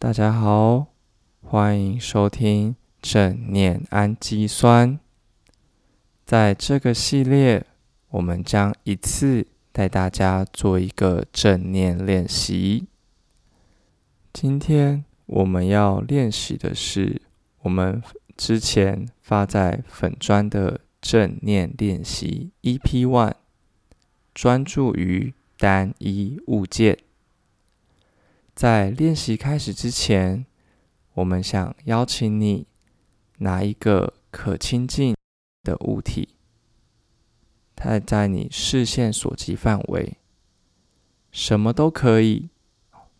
大家好，欢迎收听正念氨基酸。在这个系列，我们将一次带大家做一个正念练习。今天我们要练习的是我们之前发在粉砖的正念练习 EP One，专注于单一物件。在练习开始之前，我们想邀请你拿一个可亲近的物体，它在你视线所及范围，什么都可以，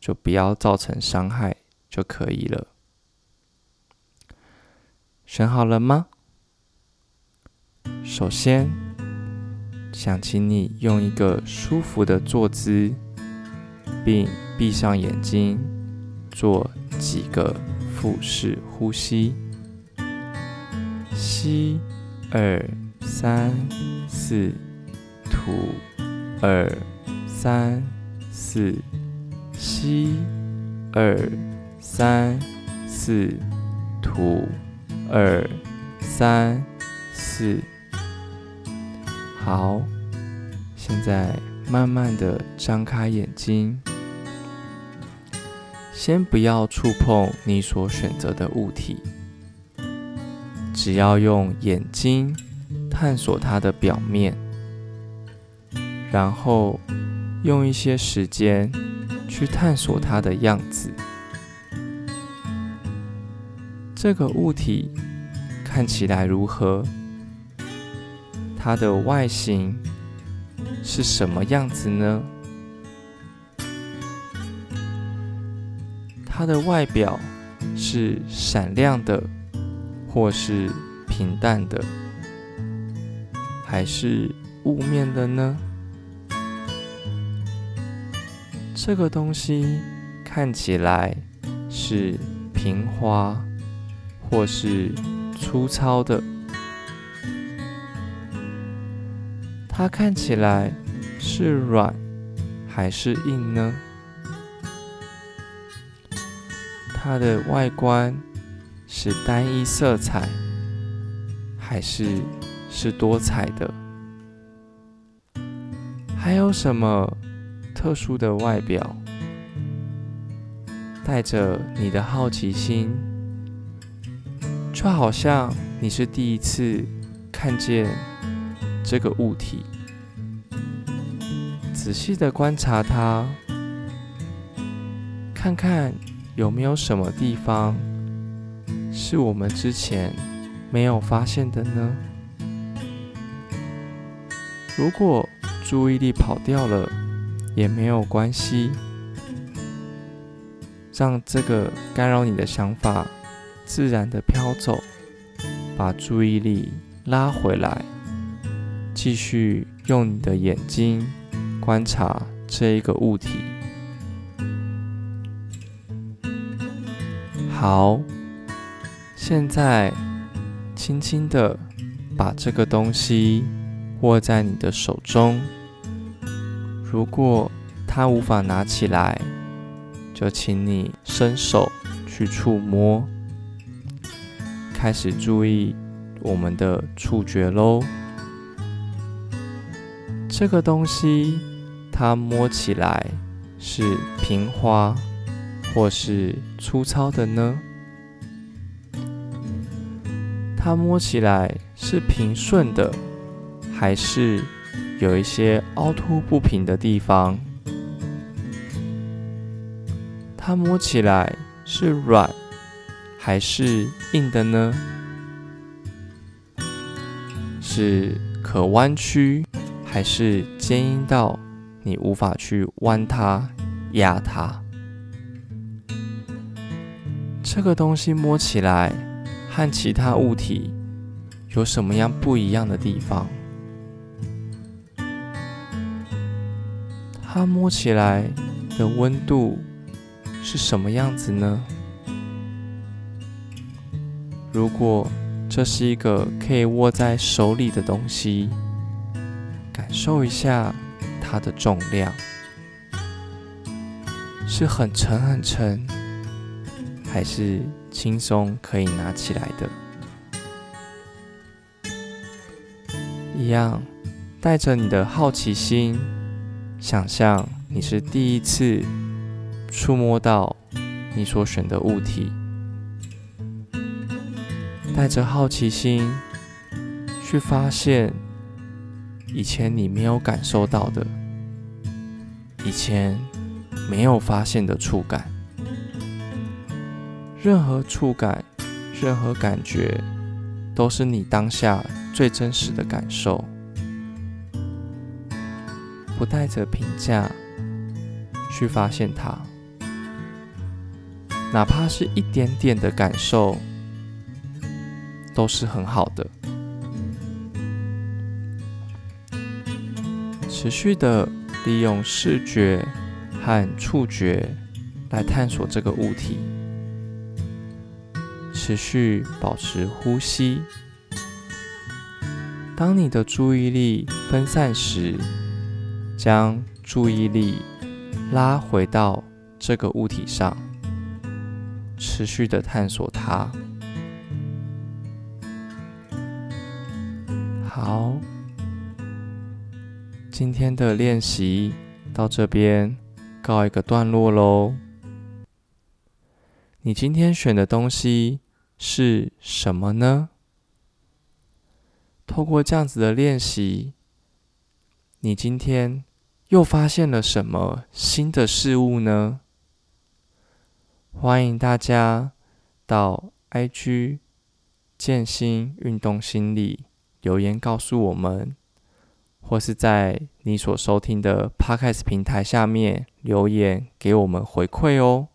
就不要造成伤害就可以了。选好了吗？首先，想请你用一个舒服的坐姿，并。闭上眼睛，做几个腹式呼吸。吸二三四，吐二三四，吸二三四，吐二三四。好，现在慢慢的张开眼睛。先不要触碰你所选择的物体，只要用眼睛探索它的表面，然后用一些时间去探索它的样子。这个物体看起来如何？它的外形是什么样子呢？它的外表是闪亮的，或是平淡的，还是雾面的呢？这个东西看起来是平滑，或是粗糙的？它看起来是软还是硬呢？它的外观是单一色彩，还是是多彩的？还有什么特殊的外表？带着你的好奇心，就好像你是第一次看见这个物体，仔细的观察它，看看。有没有什么地方是我们之前没有发现的呢？如果注意力跑掉了，也没有关系，让这个干扰你的想法自然的飘走，把注意力拉回来，继续用你的眼睛观察这一个物体。好，现在轻轻的把这个东西握在你的手中。如果它无法拿起来，就请你伸手去触摸。开始注意我们的触觉喽。这个东西它摸起来是平滑。或是粗糙的呢？它摸起来是平顺的，还是有一些凹凸不平的地方？它摸起来是软还是硬的呢？是可弯曲，还是坚硬到你无法去弯它、压它？这个东西摸起来和其他物体有什么样不一样的地方？它摸起来的温度是什么样子呢？如果这是一个可以握在手里的东西，感受一下它的重量，是很沉很沉。还是轻松可以拿起来的。一样，带着你的好奇心，想象你是第一次触摸到你所选的物体，带着好奇心去发现以前你没有感受到的，以前没有发现的触感。任何触感，任何感觉，都是你当下。最真实的感受，不带着评价去发现它，哪怕是一点点的感受，都是很好的。持续的利用视觉和触觉来探索这个物体，持续保持呼吸。当你的注意力分散时，将注意力拉回到这个物体上，持续的探索它。好，今天的练习到这边告一个段落喽。你今天选的东西是什么呢？透过这样子的练习，你今天又发现了什么新的事物呢？欢迎大家到 IG 建心运动心理留言告诉我们，或是在你所收听的 Podcast 平台下面留言给我们回馈哦。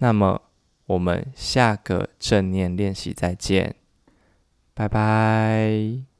那么，我们下个正念练习再见。拜拜。